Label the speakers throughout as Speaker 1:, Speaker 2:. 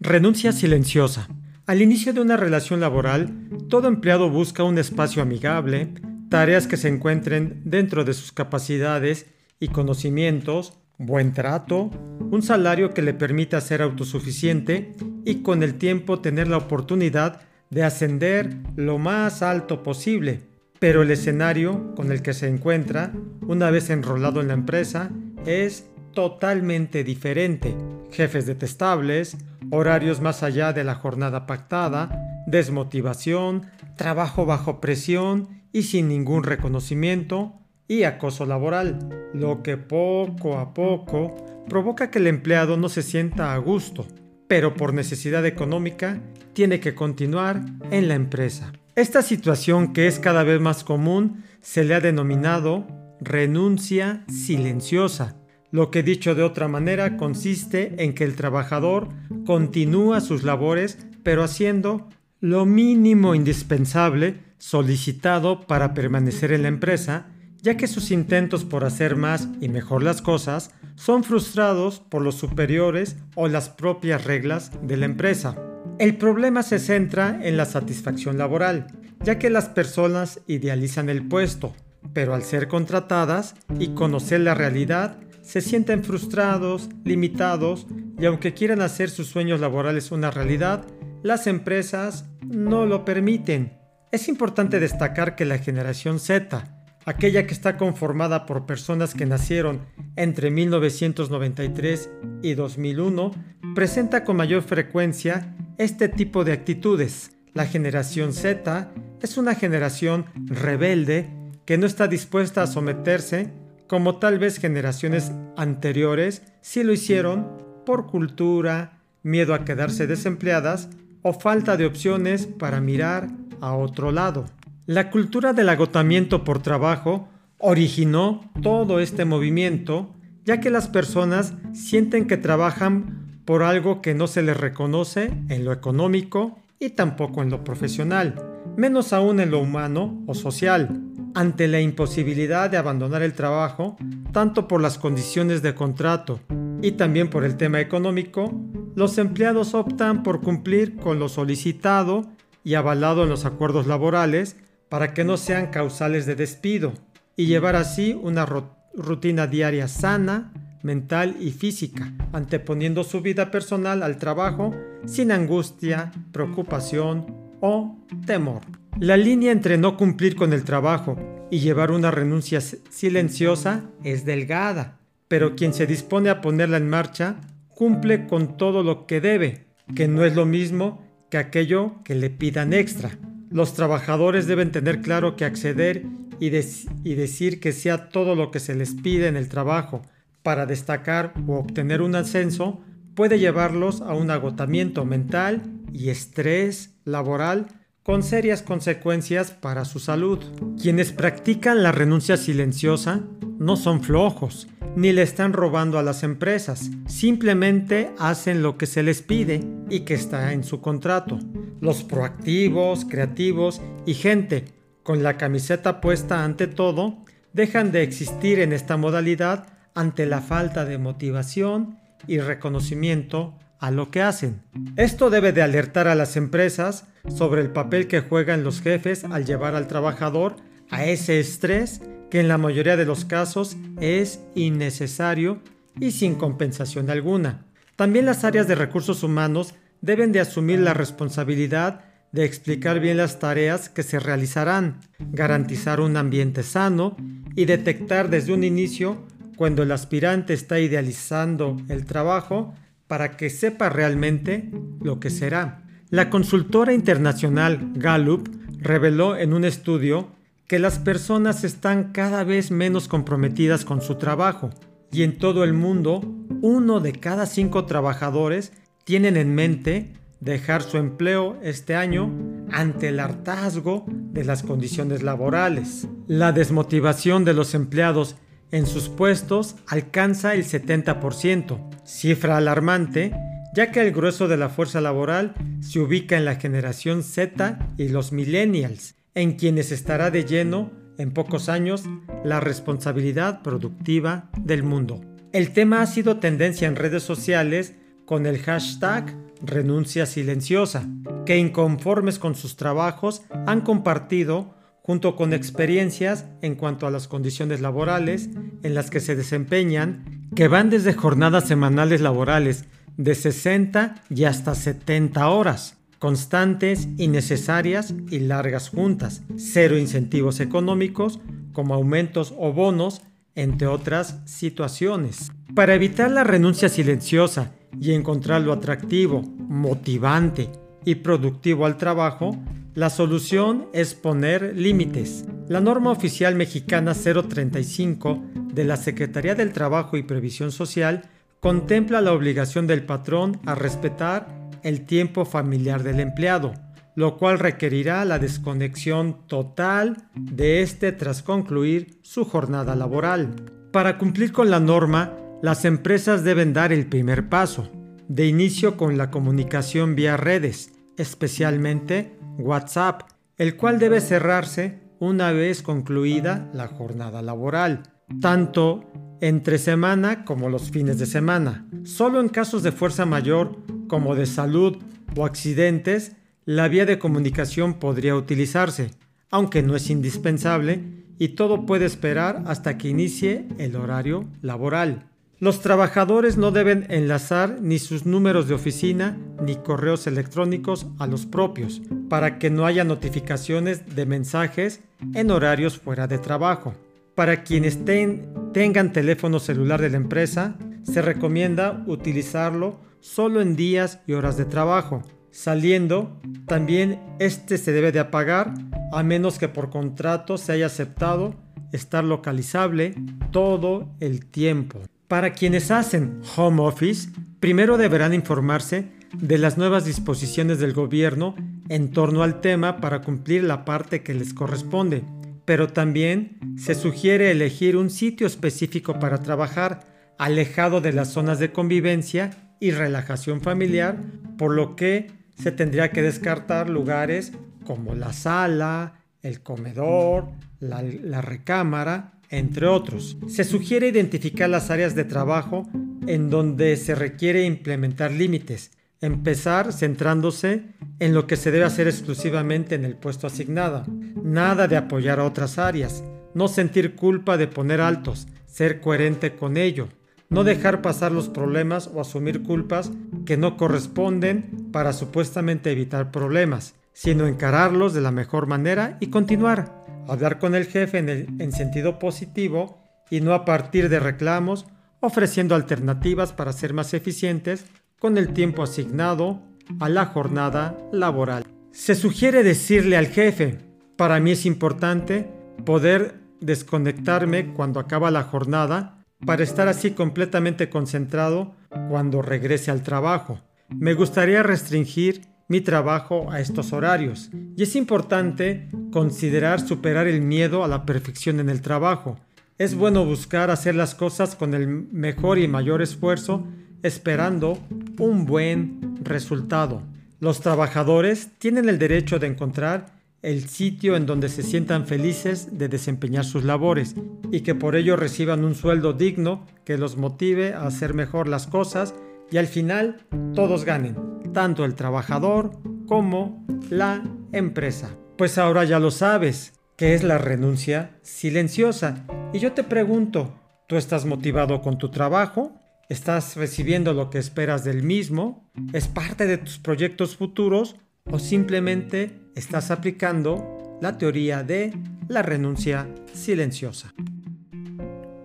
Speaker 1: Renuncia silenciosa. Al inicio de una relación laboral, todo empleado busca un espacio amigable, tareas que se encuentren dentro de sus capacidades y conocimientos, buen trato, un salario que le permita ser autosuficiente y con el tiempo tener la oportunidad de ascender lo más alto posible. Pero el escenario con el que se encuentra, una vez enrolado en la empresa, es totalmente diferente. Jefes detestables, horarios más allá de la jornada pactada, desmotivación, trabajo bajo presión y sin ningún reconocimiento, y acoso laboral, lo que poco a poco provoca que el empleado no se sienta a gusto, pero por necesidad económica tiene que continuar en la empresa. Esta situación que es cada vez más común se le ha denominado renuncia silenciosa, lo que dicho de otra manera consiste en que el trabajador continúa sus labores pero haciendo lo mínimo indispensable solicitado para permanecer en la empresa ya que sus intentos por hacer más y mejor las cosas son frustrados por los superiores o las propias reglas de la empresa. El problema se centra en la satisfacción laboral, ya que las personas idealizan el puesto, pero al ser contratadas y conocer la realidad, se sienten frustrados, limitados y aunque quieran hacer sus sueños laborales una realidad, las empresas no lo permiten. Es importante destacar que la generación Z, aquella que está conformada por personas que nacieron entre 1993 y 2001, presenta con mayor frecuencia este tipo de actitudes. La generación Z es una generación rebelde que no está dispuesta a someterse como tal vez generaciones anteriores sí lo hicieron por cultura, miedo a quedarse desempleadas o falta de opciones para mirar a otro lado. La cultura del agotamiento por trabajo originó todo este movimiento, ya que las personas sienten que trabajan por algo que no se les reconoce en lo económico y tampoco en lo profesional, menos aún en lo humano o social. Ante la imposibilidad de abandonar el trabajo, tanto por las condiciones de contrato y también por el tema económico, los empleados optan por cumplir con lo solicitado y avalado en los acuerdos laborales para que no sean causales de despido y llevar así una rutina diaria sana, mental y física, anteponiendo su vida personal al trabajo sin angustia, preocupación o temor. La línea entre no cumplir con el trabajo y llevar una renuncia silenciosa es delgada, pero quien se dispone a ponerla en marcha cumple con todo lo que debe, que no es lo mismo que aquello que le pidan extra. Los trabajadores deben tener claro que acceder y, decir que sea todo lo que se les pide en el trabajo para destacar o obtener un ascenso puede llevarlos a un agotamiento mental y estrés laboral con serias consecuencias para su salud. Quienes practican la renuncia silenciosa no son flojos, ni le están robando a las empresas, simplemente hacen lo que se les pide y que está en su contrato. Los proactivos, creativos y gente con la camiseta puesta ante todo dejan de existir en esta modalidad ante la falta de motivación y reconocimiento a lo que hacen. Esto debe de alertar a las empresas sobre el papel que juegan los jefes al llevar al trabajador a ese estrés que en la mayoría de los casos es innecesario y sin compensación alguna. También las áreas de recursos humanos deben de asumir la responsabilidad de explicar bien las tareas que se realizarán, garantizar un ambiente sano y detectar desde un inicio cuando el aspirante está idealizando el trabajo para que sepa realmente lo que será. La consultora internacional Gallup reveló en un estudio que las personas están cada vez menos comprometidas con su trabajo y en todo el mundo uno de cada cinco trabajadores tienen en mente dejar su empleo este año ante el hartazgo de las condiciones laborales. La desmotivación de los empleados en sus puestos alcanza el 70%, cifra alarmante ya que el grueso de la fuerza laboral se ubica en la generación Z y los millennials, en quienes estará de lleno en pocos años la responsabilidad productiva del mundo. El tema ha sido tendencia en redes sociales con el hashtag renuncia silenciosa, que inconformes con sus trabajos han compartido junto con experiencias en cuanto a las condiciones laborales en las que se desempeñan, que van desde jornadas semanales laborales de 60 y hasta 70 horas, constantes, innecesarias y largas juntas, cero incentivos económicos como aumentos o bonos, entre otras situaciones. Para evitar la renuncia silenciosa y encontrarlo atractivo, motivante y productivo al trabajo, la solución es poner límites. La norma oficial mexicana 035 de la Secretaría del Trabajo y Previsión Social contempla la obligación del patrón a respetar el tiempo familiar del empleado, lo cual requerirá la desconexión total de éste tras concluir su jornada laboral. Para cumplir con la norma, las empresas deben dar el primer paso, de inicio con la comunicación vía redes, especialmente WhatsApp, el cual debe cerrarse una vez concluida la jornada laboral, tanto entre semana como los fines de semana. Solo en casos de fuerza mayor, como de salud o accidentes, la vía de comunicación podría utilizarse, aunque no es indispensable y todo puede esperar hasta que inicie el horario laboral. Los trabajadores no deben enlazar ni sus números de oficina ni correos electrónicos a los propios, para que no haya notificaciones de mensajes en horarios fuera de trabajo. Para quienes tengan teléfono celular de la empresa, se recomienda utilizarlo solo en días y horas de trabajo. Saliendo, también este se debe de apagar a menos que por contrato se haya aceptado estar localizable todo el tiempo. Para quienes hacen home office, primero deberán informarse de las nuevas disposiciones del gobierno en torno al tema para cumplir la parte que les corresponde, pero también se sugiere elegir un sitio específico para trabajar, alejado de las zonas de convivencia y relajación familiar, por lo que se tendría que descartar lugares como la sala, el comedor, la, la recámara, entre otros. Se sugiere identificar las áreas de trabajo en donde se requiere implementar límites, empezar centrándose en lo que se debe hacer exclusivamente en el puesto asignado, nada de apoyar a otras áreas, no sentir culpa de poner altos, ser coherente con ello, no dejar pasar los problemas o asumir culpas que no corresponden para supuestamente evitar problemas, sino encararlos de la mejor manera y continuar hablar con el jefe en, sentido positivo y no a partir de reclamos, ofreciendo alternativas para ser más eficientes con el tiempo asignado a la jornada laboral. Se sugiere decirle al jefe, para mí es importante poder desconectarme cuando acaba la jornada para estar así completamente concentrado cuando regrese al trabajo. Me gustaría restringir mi trabajo a estos horarios. Y es importante considerar superar el miedo a la perfección en el trabajo. Es bueno buscar hacer las cosas con el mejor y mayor esfuerzo, esperando un buen resultado. Los trabajadores tienen el derecho de encontrar el sitio en donde se sientan felices de desempeñar sus labores y que por ello reciban un sueldo digno que los motive a hacer mejor las cosas y al final todos ganen, tanto el trabajador como la empresa. Pues ahora ya lo sabes, ¿qué es la renuncia silenciosa? Y yo te pregunto, ¿tú estás motivado con tu trabajo? ¿Estás recibiendo lo que esperas del mismo? ¿Es parte de tus proyectos futuros? ¿O simplemente estás aplicando la teoría de la renuncia silenciosa?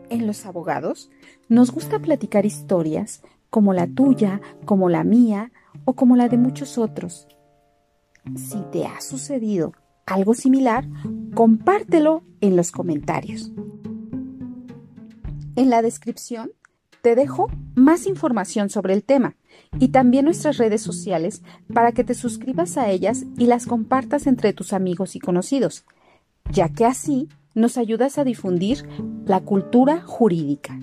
Speaker 2: En los abogados nos gusta platicar historias como la tuya, como la mía o como la de muchos otros. Si te ha sucedido algo similar, compártelo en los comentarios. En la descripción te dejo más información sobre el tema y también nuestras redes sociales para que te suscribas a ellas y las compartas entre tus amigos y conocidos, ya que así nos ayudas a difundir la cultura jurídica.